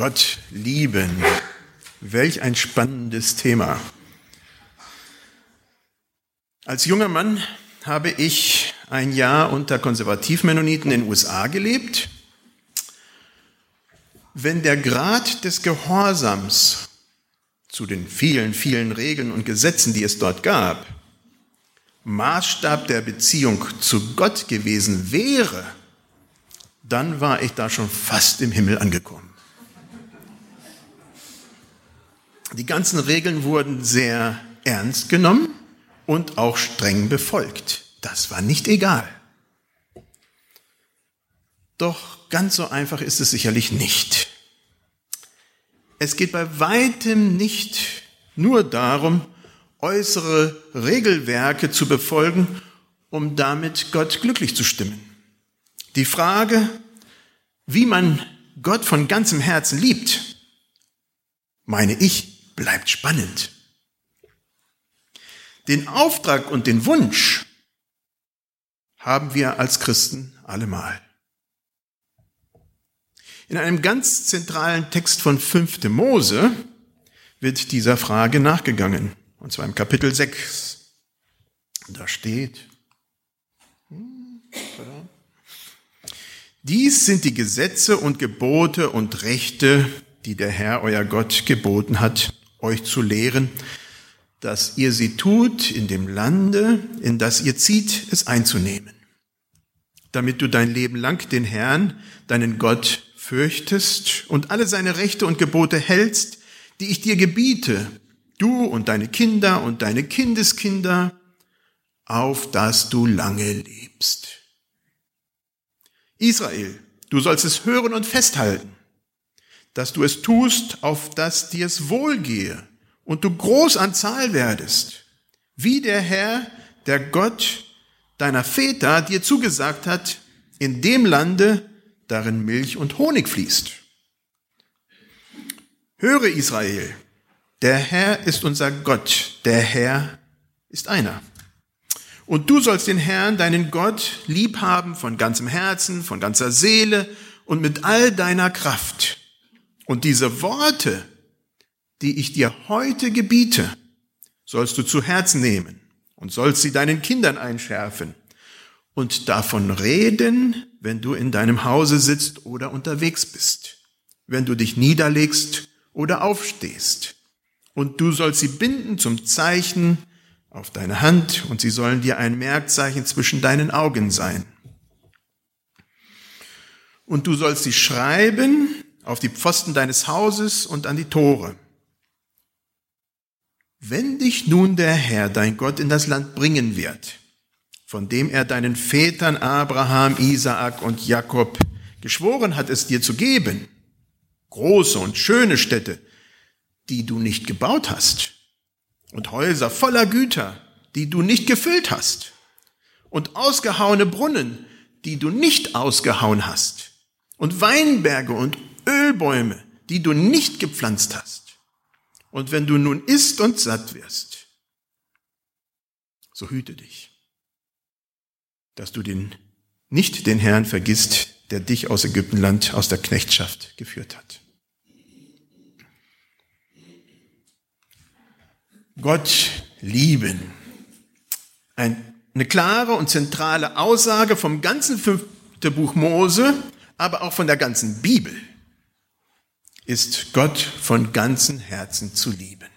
Gott lieben. Welch ein spannendes Thema. Als junger Mann habe ich ein Jahr unter Konservativmennoniten in den USA gelebt. Wenn der Grad des Gehorsams zu den vielen, vielen Regeln und Gesetzen, die es dort gab, Maßstab der Beziehung zu Gott gewesen wäre, dann war ich da schon fast im Himmel angekommen. Die ganzen Regeln wurden sehr ernst genommen und auch streng befolgt. Das war nicht egal. Doch ganz so einfach ist es sicherlich nicht. Es geht bei weitem nicht nur darum, äußere Regelwerke zu befolgen, um damit Gott glücklich zu stimmen. Die Frage, wie man Gott von ganzem Herzen liebt, meine ich, bleibt spannend. Den Auftrag und den Wunsch haben wir als Christen allemal. In einem ganz zentralen Text von 5. Mose wird dieser Frage nachgegangen, und zwar im Kapitel 6. Da steht, dies sind die Gesetze und Gebote und Rechte, die der Herr, euer Gott, geboten hat, euch zu lehren, dass ihr sie tut in dem Lande, in das ihr zieht, es einzunehmen, damit du dein Leben lang den Herrn, deinen Gott, fürchtest und alle seine Rechte und Gebote hältst, die ich dir gebiete, du und deine Kinder und deine Kindeskinder, auf dass du lange lebst. Israel, du sollst es hören und festhalten dass du es tust, auf dass dir es wohlgehe und du groß an Zahl werdest, wie der Herr, der Gott deiner Väter dir zugesagt hat, in dem Lande, darin Milch und Honig fließt. Höre Israel, der Herr ist unser Gott, der Herr ist einer. Und du sollst den Herrn, deinen Gott, lieb haben von ganzem Herzen, von ganzer Seele und mit all deiner Kraft. Und diese Worte, die ich dir heute gebiete, sollst du zu Herzen nehmen und sollst sie deinen Kindern einschärfen und davon reden, wenn du in deinem Hause sitzt oder unterwegs bist, wenn du dich niederlegst oder aufstehst. Und du sollst sie binden zum Zeichen auf deine Hand und sie sollen dir ein Merkzeichen zwischen deinen Augen sein. Und du sollst sie schreiben auf die Pfosten deines Hauses und an die Tore. Wenn dich nun der Herr, dein Gott, in das Land bringen wird, von dem er deinen Vätern Abraham, Isaak und Jakob geschworen hat, es dir zu geben, große und schöne Städte, die du nicht gebaut hast, und Häuser voller Güter, die du nicht gefüllt hast, und ausgehauene Brunnen, die du nicht ausgehauen hast, und Weinberge und Ölbäume, die du nicht gepflanzt hast. Und wenn du nun isst und satt wirst, so hüte dich, dass du den, nicht den Herrn vergisst, der dich aus Ägyptenland, aus der Knechtschaft geführt hat. Gott lieben. eine klare und zentrale Aussage vom ganzen fünften Buch Mose, aber auch von der ganzen Bibel ist Gott von ganzem Herzen zu lieben.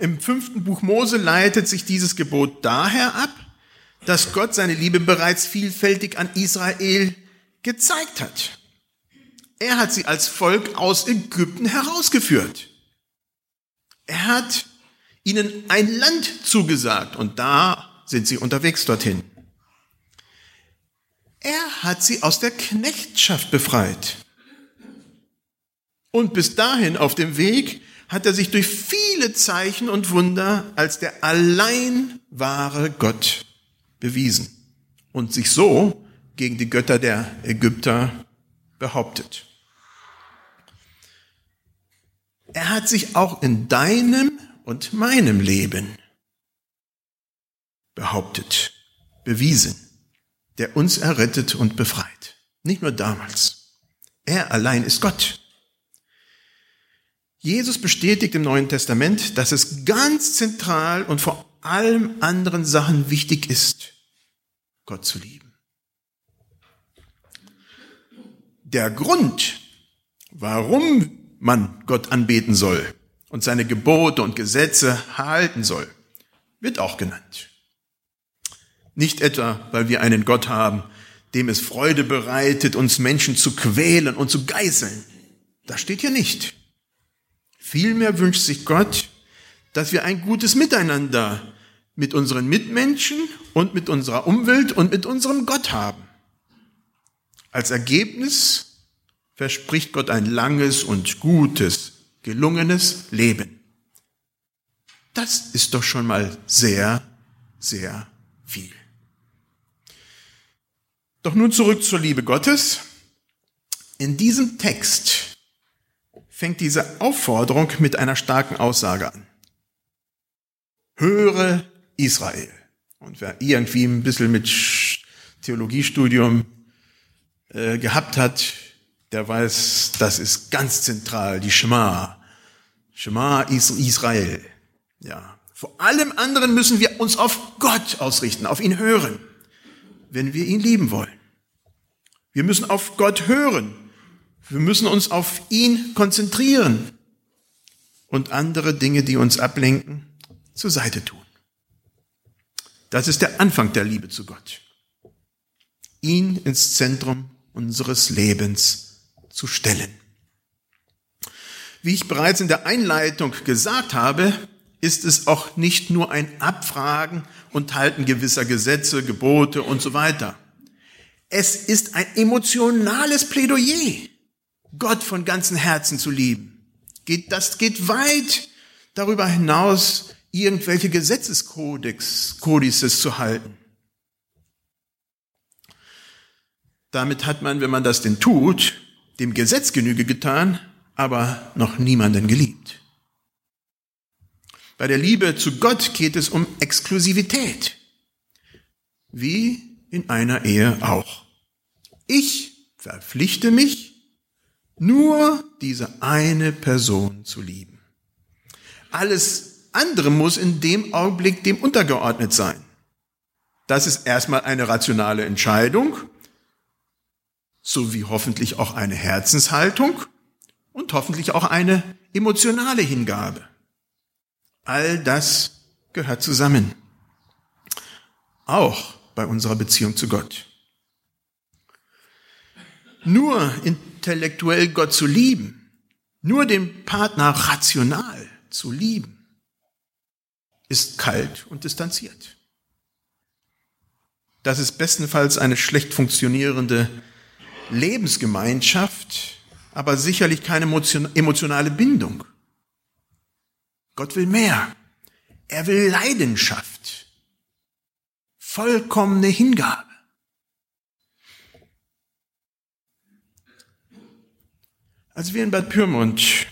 Im fünften Buch Mose leitet sich dieses Gebot daher ab, dass Gott seine Liebe bereits vielfältig an Israel gezeigt hat. Er hat sie als Volk aus Ägypten herausgeführt. Er hat ihnen ein Land zugesagt und da sind sie unterwegs dorthin. Er hat sie aus der Knechtschaft befreit. Und bis dahin auf dem Weg hat er sich durch viele Zeichen und Wunder als der allein wahre Gott bewiesen und sich so gegen die Götter der Ägypter behauptet. Er hat sich auch in deinem und meinem Leben behauptet, bewiesen, der uns errettet und befreit. Nicht nur damals, Er allein ist Gott. Jesus bestätigt im Neuen Testament, dass es ganz zentral und vor allem anderen Sachen wichtig ist, Gott zu lieben. Der Grund, warum man Gott anbeten soll und seine Gebote und Gesetze halten soll, wird auch genannt. Nicht etwa, weil wir einen Gott haben, dem es Freude bereitet, uns Menschen zu quälen und zu geißeln. Das steht hier nicht. Vielmehr wünscht sich Gott, dass wir ein gutes Miteinander mit unseren Mitmenschen und mit unserer Umwelt und mit unserem Gott haben. Als Ergebnis verspricht Gott ein langes und gutes, gelungenes Leben. Das ist doch schon mal sehr, sehr viel. Doch nun zurück zur Liebe Gottes. In diesem Text fängt diese Aufforderung mit einer starken Aussage an. Höre Israel. Und wer irgendwie ein bisschen mit Theologiestudium äh, gehabt hat, der weiß, das ist ganz zentral, die Shema. Shema Israel. Ja. Vor allem anderen müssen wir uns auf Gott ausrichten, auf ihn hören wenn wir ihn lieben wollen. Wir müssen auf Gott hören. Wir müssen uns auf ihn konzentrieren und andere Dinge, die uns ablenken, zur Seite tun. Das ist der Anfang der Liebe zu Gott. Ihn ins Zentrum unseres Lebens zu stellen. Wie ich bereits in der Einleitung gesagt habe, ist es auch nicht nur ein Abfragen und Halten gewisser Gesetze, Gebote und so weiter. Es ist ein emotionales Plädoyer, Gott von ganzem Herzen zu lieben. das geht weit darüber hinaus, irgendwelche Gesetzeskodex, Kodices zu halten. Damit hat man, wenn man das denn tut, dem Gesetz Genüge getan, aber noch niemanden geliebt. Bei der Liebe zu Gott geht es um Exklusivität. Wie in einer Ehe auch. Ich verpflichte mich, nur diese eine Person zu lieben. Alles andere muss in dem Augenblick dem untergeordnet sein. Das ist erstmal eine rationale Entscheidung, sowie hoffentlich auch eine Herzenshaltung und hoffentlich auch eine emotionale Hingabe. All das gehört zusammen. Auch bei unserer Beziehung zu Gott. Nur intellektuell Gott zu lieben, nur den Partner rational zu lieben, ist kalt und distanziert. Das ist bestenfalls eine schlecht funktionierende Lebensgemeinschaft, aber sicherlich keine emotionale Bindung. Gott will mehr. Er will Leidenschaft. Vollkommene Hingabe. Als wir in Bad Pyrmont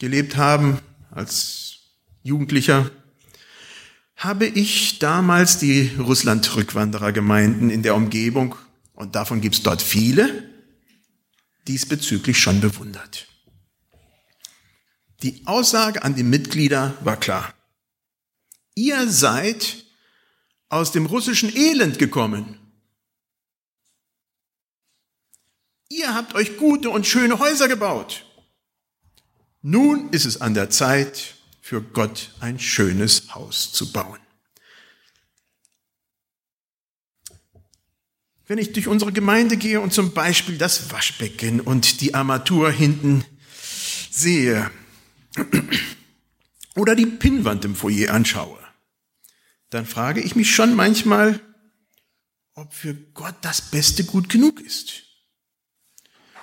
gelebt haben, als Jugendlicher, habe ich damals die Russland-Rückwanderergemeinden in der Umgebung, und davon gibt es dort viele, diesbezüglich schon bewundert. Die Aussage an die Mitglieder war klar. Ihr seid aus dem russischen Elend gekommen. Ihr habt euch gute und schöne Häuser gebaut. Nun ist es an der Zeit, für Gott ein schönes Haus zu bauen. Wenn ich durch unsere Gemeinde gehe und zum Beispiel das Waschbecken und die Armatur hinten sehe, oder die Pinnwand im Foyer anschaue, dann frage ich mich schon manchmal, ob für Gott das Beste gut genug ist.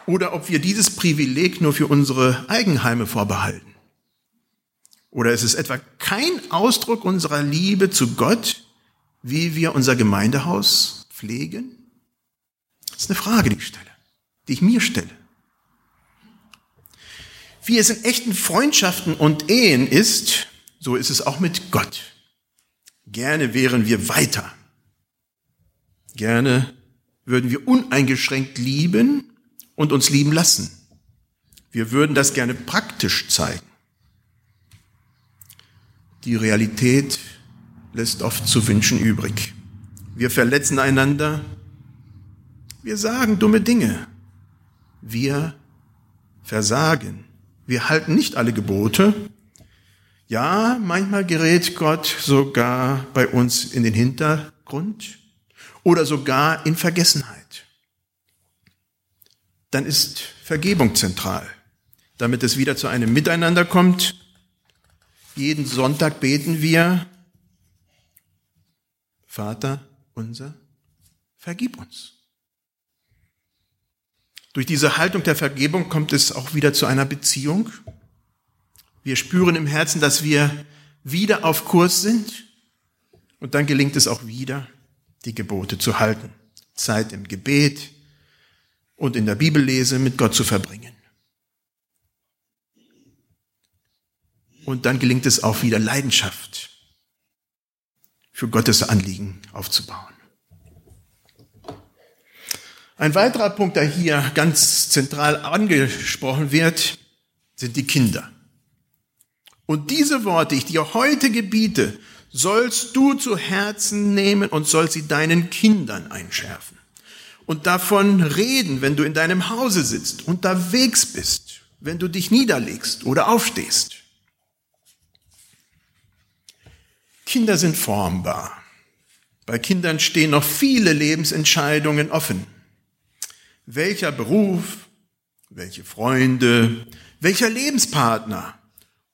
Oder ob wir dieses Privileg nur für unsere Eigenheime vorbehalten. Oder ist es etwa kein Ausdruck unserer Liebe zu Gott, wie wir unser Gemeindehaus pflegen? Das ist eine Frage, die ich stelle, die ich mir stelle wie es in echten Freundschaften und Ehen ist, so ist es auch mit Gott. Gerne wären wir weiter. Gerne würden wir uneingeschränkt lieben und uns lieben lassen. Wir würden das gerne praktisch zeigen. Die Realität lässt oft zu wünschen übrig. Wir verletzen einander. Wir sagen dumme Dinge. Wir versagen. Wir halten nicht alle Gebote. Ja, manchmal gerät Gott sogar bei uns in den Hintergrund oder sogar in Vergessenheit. Dann ist Vergebung zentral, damit es wieder zu einem Miteinander kommt. Jeden Sonntag beten wir, Vater unser, vergib uns. Durch diese Haltung der Vergebung kommt es auch wieder zu einer Beziehung. Wir spüren im Herzen, dass wir wieder auf Kurs sind und dann gelingt es auch wieder, die Gebote zu halten, Zeit im Gebet und in der Bibellese mit Gott zu verbringen. Und dann gelingt es auch wieder Leidenschaft für Gottes Anliegen aufzubauen. Ein weiterer Punkt, der hier ganz zentral angesprochen wird, sind die Kinder. Und diese Worte, die ich dir heute gebiete, sollst du zu Herzen nehmen und sollst sie deinen Kindern einschärfen. Und davon reden, wenn du in deinem Hause sitzt, unterwegs bist, wenn du dich niederlegst oder aufstehst. Kinder sind formbar. Bei Kindern stehen noch viele Lebensentscheidungen offen. Welcher Beruf, welche Freunde, welcher Lebenspartner,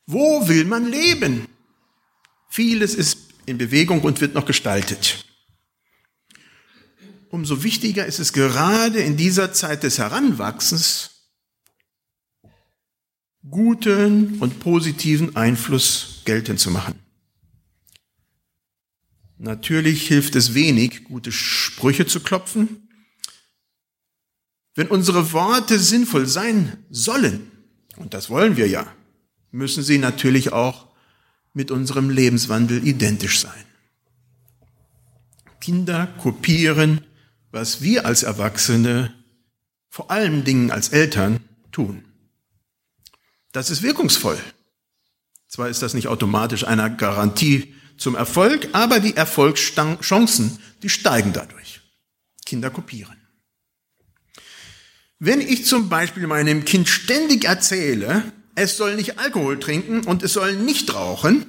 wo will man leben? Vieles ist in Bewegung und wird noch gestaltet. Umso wichtiger ist es gerade in dieser Zeit des Heranwachsens, guten und positiven Einfluss geltend zu machen. Natürlich hilft es wenig, gute Sprüche zu klopfen. Wenn unsere Worte sinnvoll sein sollen, und das wollen wir ja, müssen sie natürlich auch mit unserem Lebenswandel identisch sein. Kinder kopieren, was wir als Erwachsene, vor allen Dingen als Eltern, tun. Das ist wirkungsvoll. Zwar ist das nicht automatisch eine Garantie zum Erfolg, aber die Erfolgschancen, die steigen dadurch. Kinder kopieren. Wenn ich zum Beispiel meinem Kind ständig erzähle, es soll nicht Alkohol trinken und es soll nicht rauchen,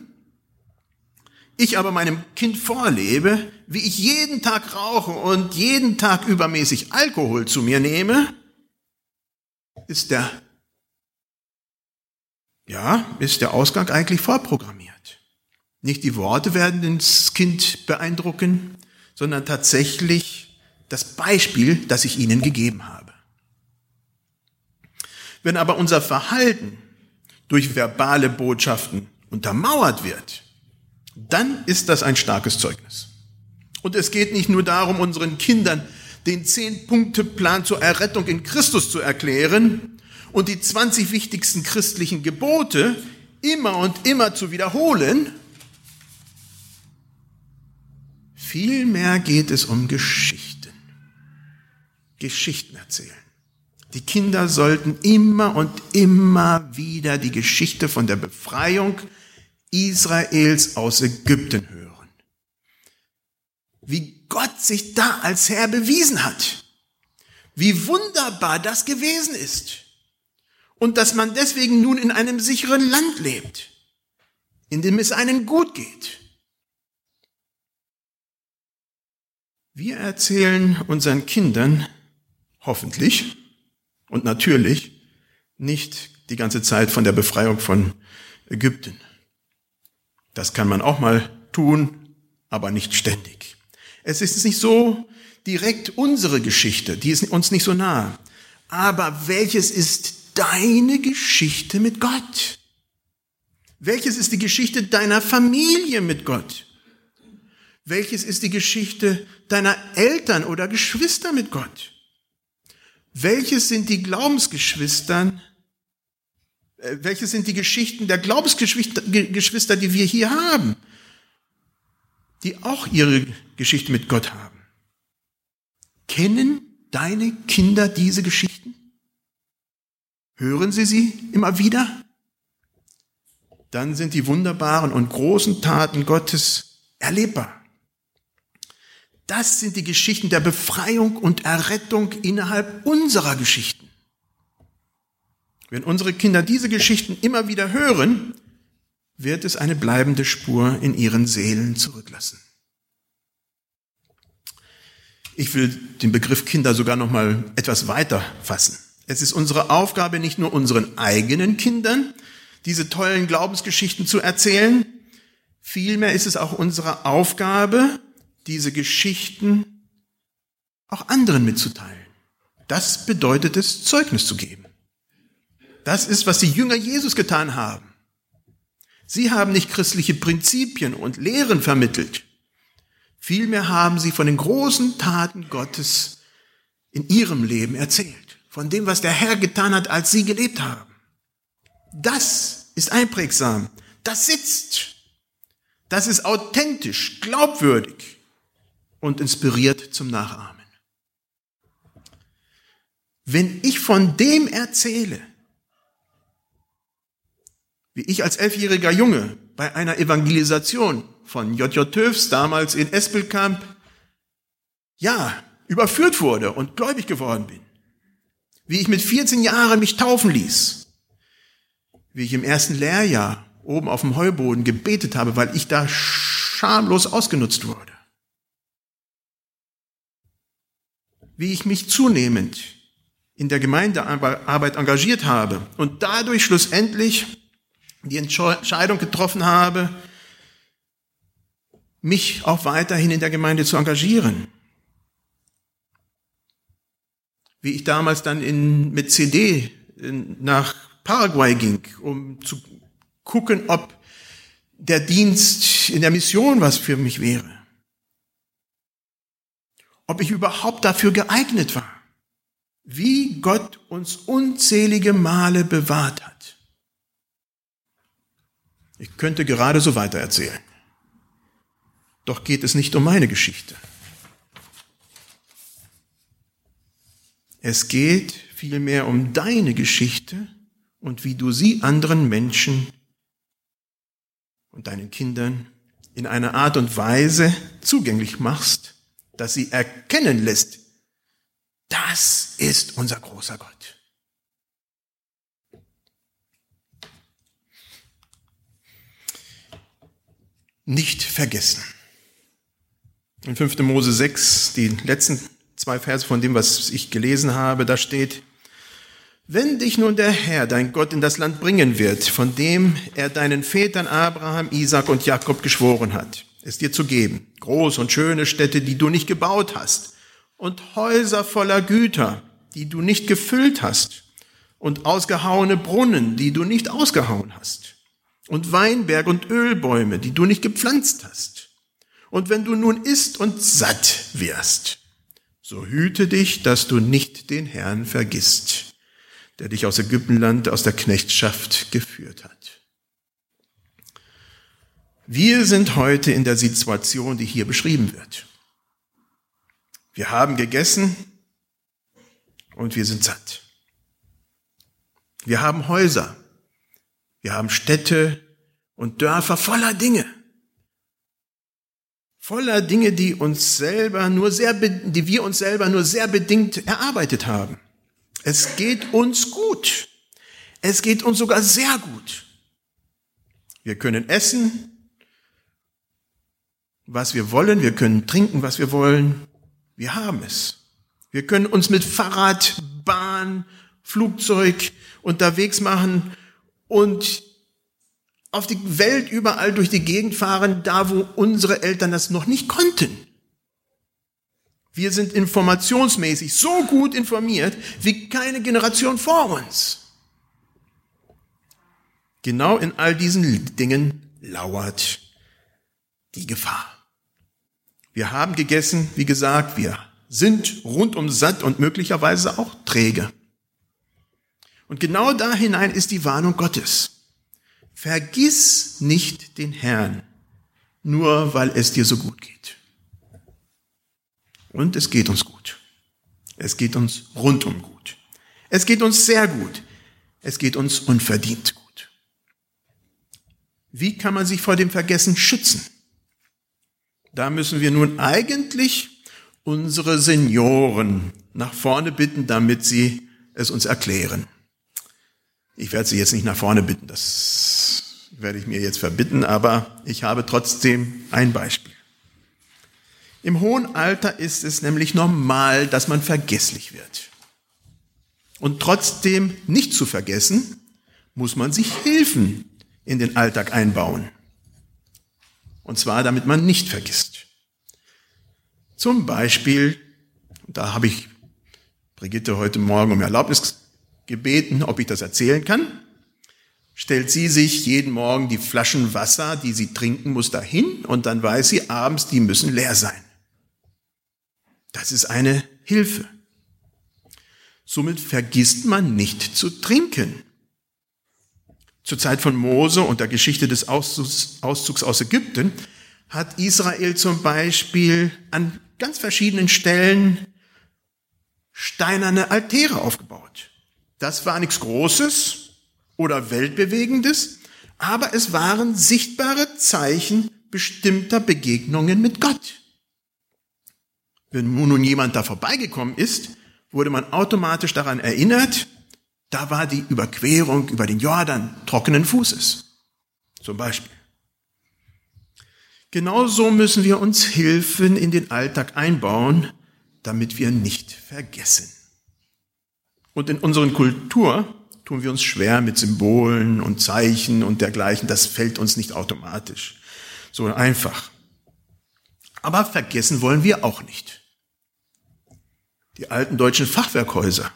ich aber meinem Kind vorlebe, wie ich jeden Tag rauche und jeden Tag übermäßig Alkohol zu mir nehme, ist der, ja, ist der Ausgang eigentlich vorprogrammiert. Nicht die Worte werden das Kind beeindrucken, sondern tatsächlich das Beispiel, das ich ihnen gegeben habe. Wenn aber unser Verhalten durch verbale Botschaften untermauert wird, dann ist das ein starkes Zeugnis. Und es geht nicht nur darum, unseren Kindern den Zehn-Punkte-Plan zur Errettung in Christus zu erklären und die 20 wichtigsten christlichen Gebote immer und immer zu wiederholen, Vielmehr geht es um Geschichten. Geschichten erzählen. Die Kinder sollten immer und immer wieder die Geschichte von der Befreiung Israels aus Ägypten hören. Wie Gott sich da als Herr bewiesen hat. Wie wunderbar das gewesen ist. Und dass man deswegen nun in einem sicheren Land lebt, in dem es einen gut geht. Wir erzählen unseren Kindern hoffentlich und natürlich nicht die ganze Zeit von der Befreiung von Ägypten. Das kann man auch mal tun, aber nicht ständig. Es ist nicht so direkt unsere Geschichte, die ist uns nicht so nah. Aber welches ist deine Geschichte mit Gott? Welches ist die Geschichte deiner Familie mit Gott? Welches ist die Geschichte deiner Eltern oder Geschwister mit Gott? Welches sind die Glaubensgeschwistern? Äh, welches sind die Geschichten der Glaubensgeschwister, die wir hier haben, die auch ihre Geschichte mit Gott haben? Kennen deine Kinder diese Geschichten? Hören Sie sie immer wieder? Dann sind die wunderbaren und großen Taten Gottes erlebbar. Das sind die Geschichten der Befreiung und Errettung innerhalb unserer Geschichten. Wenn unsere Kinder diese Geschichten immer wieder hören, wird es eine bleibende Spur in ihren Seelen zurücklassen. Ich will den Begriff Kinder sogar noch mal etwas weiter fassen. Es ist unsere Aufgabe, nicht nur unseren eigenen Kindern diese tollen Glaubensgeschichten zu erzählen, vielmehr ist es auch unsere Aufgabe, diese Geschichten auch anderen mitzuteilen. Das bedeutet es, Zeugnis zu geben. Das ist, was die Jünger Jesus getan haben. Sie haben nicht christliche Prinzipien und Lehren vermittelt. Vielmehr haben sie von den großen Taten Gottes in ihrem Leben erzählt. Von dem, was der Herr getan hat, als sie gelebt haben. Das ist einprägsam. Das sitzt. Das ist authentisch, glaubwürdig und inspiriert zum Nachahmen. Wenn ich von dem erzähle, wie ich als elfjähriger Junge bei einer Evangelisation von J.J. Töfs damals in Espelkamp, ja, überführt wurde und gläubig geworden bin. Wie ich mit 14 Jahren mich taufen ließ. Wie ich im ersten Lehrjahr oben auf dem Heuboden gebetet habe, weil ich da schamlos ausgenutzt wurde. Wie ich mich zunehmend in der Gemeindearbeit engagiert habe und dadurch schlussendlich die Entscheidung getroffen habe, mich auch weiterhin in der Gemeinde zu engagieren. Wie ich damals dann in, mit CD nach Paraguay ging, um zu gucken, ob der Dienst in der Mission was für mich wäre. Ob ich überhaupt dafür geeignet war. Wie Gott uns unzählige Male bewahrt hat. Ich könnte gerade so weiter erzählen. Doch geht es nicht um meine Geschichte. Es geht vielmehr um deine Geschichte und wie du sie anderen Menschen und deinen Kindern in einer Art und Weise zugänglich machst, dass sie erkennen lässt, das ist unser großer Gott. Nicht vergessen. In 5. Mose 6, die letzten zwei Verse von dem, was ich gelesen habe, da steht, wenn dich nun der Herr, dein Gott, in das Land bringen wird, von dem er deinen Vätern Abraham, Isaac und Jakob geschworen hat, es dir zu geben, groß und schöne Städte, die du nicht gebaut hast, und Häuser voller Güter, die du nicht gefüllt hast, und ausgehauene Brunnen, die du nicht ausgehauen hast, und Weinberg und Ölbäume, die du nicht gepflanzt hast. Und wenn du nun isst und satt wirst, so hüte dich, dass du nicht den Herrn vergisst, der dich aus Ägyptenland, aus der Knechtschaft geführt hat. Wir sind heute in der Situation, die hier beschrieben wird. Wir haben gegessen und wir sind satt. Wir haben Häuser wir haben Städte und Dörfer voller Dinge. Voller Dinge, die uns selber nur sehr, die wir uns selber nur sehr bedingt erarbeitet haben. Es geht uns gut. Es geht uns sogar sehr gut. Wir können essen, was wir wollen. Wir können trinken, was wir wollen. Wir haben es. Wir können uns mit Fahrrad, Bahn, Flugzeug unterwegs machen und auf die Welt überall durch die Gegend fahren, da wo unsere Eltern das noch nicht konnten. Wir sind informationsmäßig so gut informiert wie keine Generation vor uns. Genau in all diesen Dingen lauert die Gefahr. Wir haben gegessen, wie gesagt, wir sind rundum satt und möglicherweise auch träge. Und genau da hinein ist die Warnung Gottes. Vergiss nicht den Herrn, nur weil es dir so gut geht. Und es geht uns gut. Es geht uns rundum gut. Es geht uns sehr gut. es geht uns unverdient gut. Wie kann man sich vor dem Vergessen schützen? Da müssen wir nun eigentlich unsere Senioren nach vorne bitten, damit sie es uns erklären. Ich werde sie jetzt nicht nach vorne bitten, das werde ich mir jetzt verbitten, aber ich habe trotzdem ein Beispiel. Im hohen Alter ist es nämlich normal, dass man vergesslich wird. Und trotzdem nicht zu vergessen, muss man sich Hilfen in den Alltag einbauen. Und zwar, damit man nicht vergisst. Zum Beispiel, da habe ich Brigitte heute Morgen um Erlaubnis gebeten, ob ich das erzählen kann, stellt sie sich jeden Morgen die Flaschen Wasser, die sie trinken muss, dahin und dann weiß sie abends, die müssen leer sein. Das ist eine Hilfe. Somit vergisst man nicht zu trinken. Zur Zeit von Mose und der Geschichte des Auszugs, Auszugs aus Ägypten hat Israel zum Beispiel an ganz verschiedenen Stellen steinerne Altäre aufgebaut. Das war nichts Großes oder Weltbewegendes, aber es waren sichtbare Zeichen bestimmter Begegnungen mit Gott. Wenn nun jemand da vorbeigekommen ist, wurde man automatisch daran erinnert, da war die Überquerung über den Jordan trockenen Fußes. Zum Beispiel. Genauso müssen wir uns Hilfen in den Alltag einbauen, damit wir nicht vergessen. Und in unserer Kultur tun wir uns schwer mit Symbolen und Zeichen und dergleichen. Das fällt uns nicht automatisch. So einfach. Aber vergessen wollen wir auch nicht. Die alten deutschen Fachwerkhäuser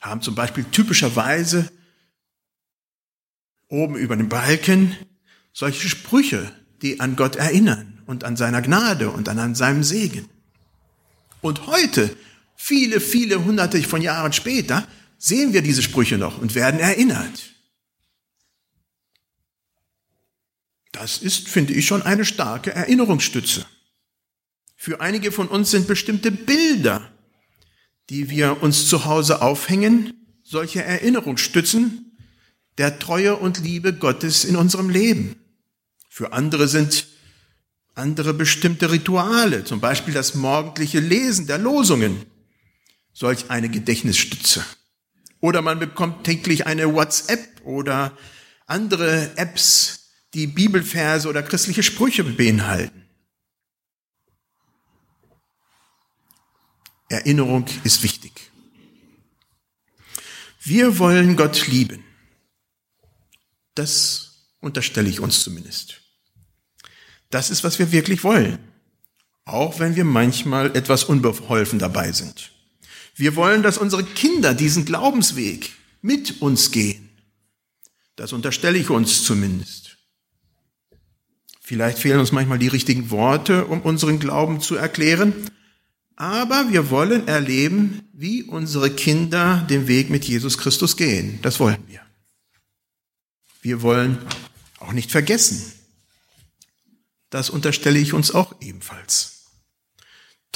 haben zum Beispiel typischerweise oben über dem Balken solche Sprüche, die an Gott erinnern und an seiner Gnade und an seinem Segen. Und heute, viele, viele hunderte von Jahren später, sehen wir diese Sprüche noch und werden erinnert. Das ist, finde ich, schon eine starke Erinnerungsstütze. Für einige von uns sind bestimmte Bilder die wir uns zu Hause aufhängen, solche Erinnerungsstützen der Treue und Liebe Gottes in unserem Leben. Für andere sind andere bestimmte Rituale, zum Beispiel das morgendliche Lesen der Losungen, solch eine Gedächtnisstütze. Oder man bekommt täglich eine WhatsApp oder andere Apps, die Bibelverse oder christliche Sprüche beinhalten. Erinnerung ist wichtig. Wir wollen Gott lieben. Das unterstelle ich uns zumindest. Das ist, was wir wirklich wollen. Auch wenn wir manchmal etwas unbeholfen dabei sind. Wir wollen, dass unsere Kinder diesen Glaubensweg mit uns gehen. Das unterstelle ich uns zumindest. Vielleicht fehlen uns manchmal die richtigen Worte, um unseren Glauben zu erklären, aber wir wollen erleben, wie unsere Kinder den Weg mit Jesus Christus gehen. Das wollen wir. Wir wollen auch nicht vergessen. Das unterstelle ich uns auch ebenfalls.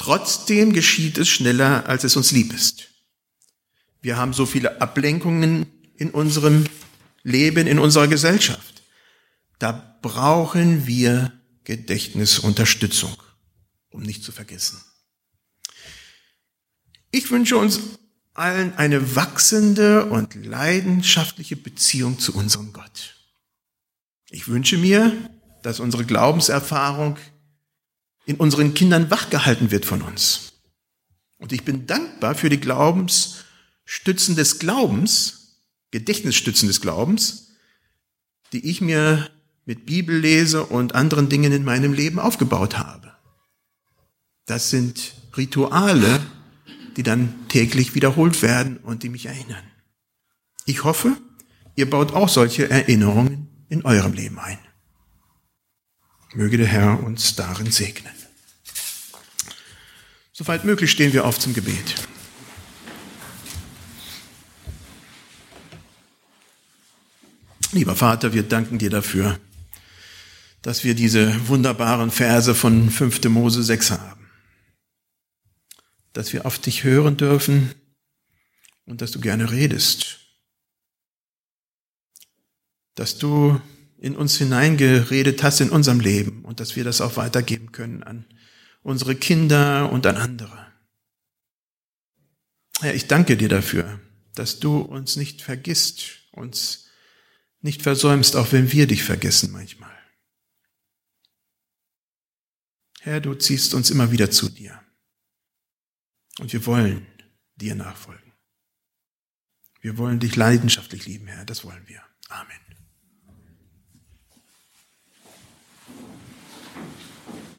Trotzdem geschieht es schneller, als es uns lieb ist. Wir haben so viele Ablenkungen in unserem Leben, in unserer Gesellschaft. Da brauchen wir Gedächtnisunterstützung, um nicht zu vergessen. Ich wünsche uns allen eine wachsende und leidenschaftliche Beziehung zu unserem Gott. Ich wünsche mir, dass unsere Glaubenserfahrung in unseren Kindern wachgehalten wird von uns. Und ich bin dankbar für die Glaubensstützen des Glaubens, Gedächtnisstützen des Glaubens, die ich mir mit Bibellese und anderen Dingen in meinem Leben aufgebaut habe. Das sind Rituale, die dann täglich wiederholt werden und die mich erinnern. Ich hoffe, ihr baut auch solche Erinnerungen in eurem Leben ein. Möge der Herr uns darin segnen. Soweit möglich stehen wir auf zum Gebet. Lieber Vater, wir danken dir dafür, dass wir diese wunderbaren Verse von 5. Mose 6 haben dass wir auf dich hören dürfen und dass du gerne redest. dass du in uns hineingeredet hast in unserem Leben und dass wir das auch weitergeben können an unsere Kinder und an andere. Herr, ich danke dir dafür, dass du uns nicht vergisst, uns nicht versäumst, auch wenn wir dich vergessen manchmal. Herr, du ziehst uns immer wieder zu dir. Und wir wollen dir nachfolgen. Wir wollen dich leidenschaftlich lieben, Herr. Das wollen wir. Amen.